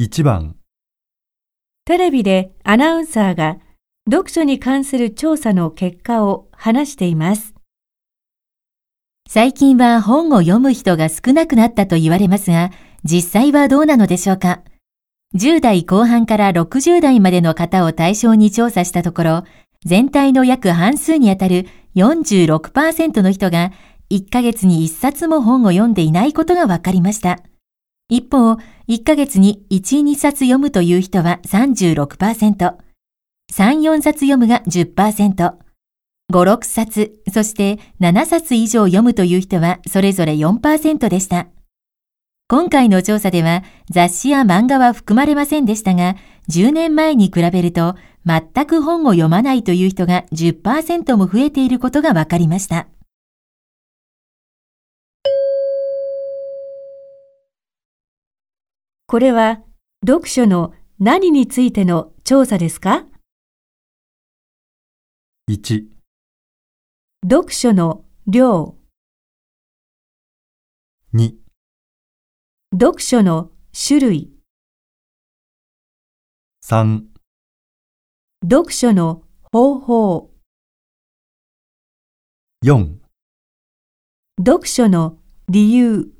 1番、テレビでアナウンサーが読書に関する調査の結果を話しています。最近は本を読む人が少なくなったと言われますが、実際はどうなのでしょうか ?10 代後半から60代までの方を対象に調査したところ、全体の約半数にあたる46%の人が1ヶ月に1冊も本を読んでいないことが分かりました。一方、1ヶ月に1、2冊読むという人は36%、3、4冊読むが10%、5、6冊、そして7冊以上読むという人はそれぞれ4%でした。今回の調査では雑誌や漫画は含まれませんでしたが、10年前に比べると全く本を読まないという人が10%も増えていることが分かりました。これは読書の何についての調査ですか？1、読書の量、2、読書の種類、3、読書の方法、4読書の理由。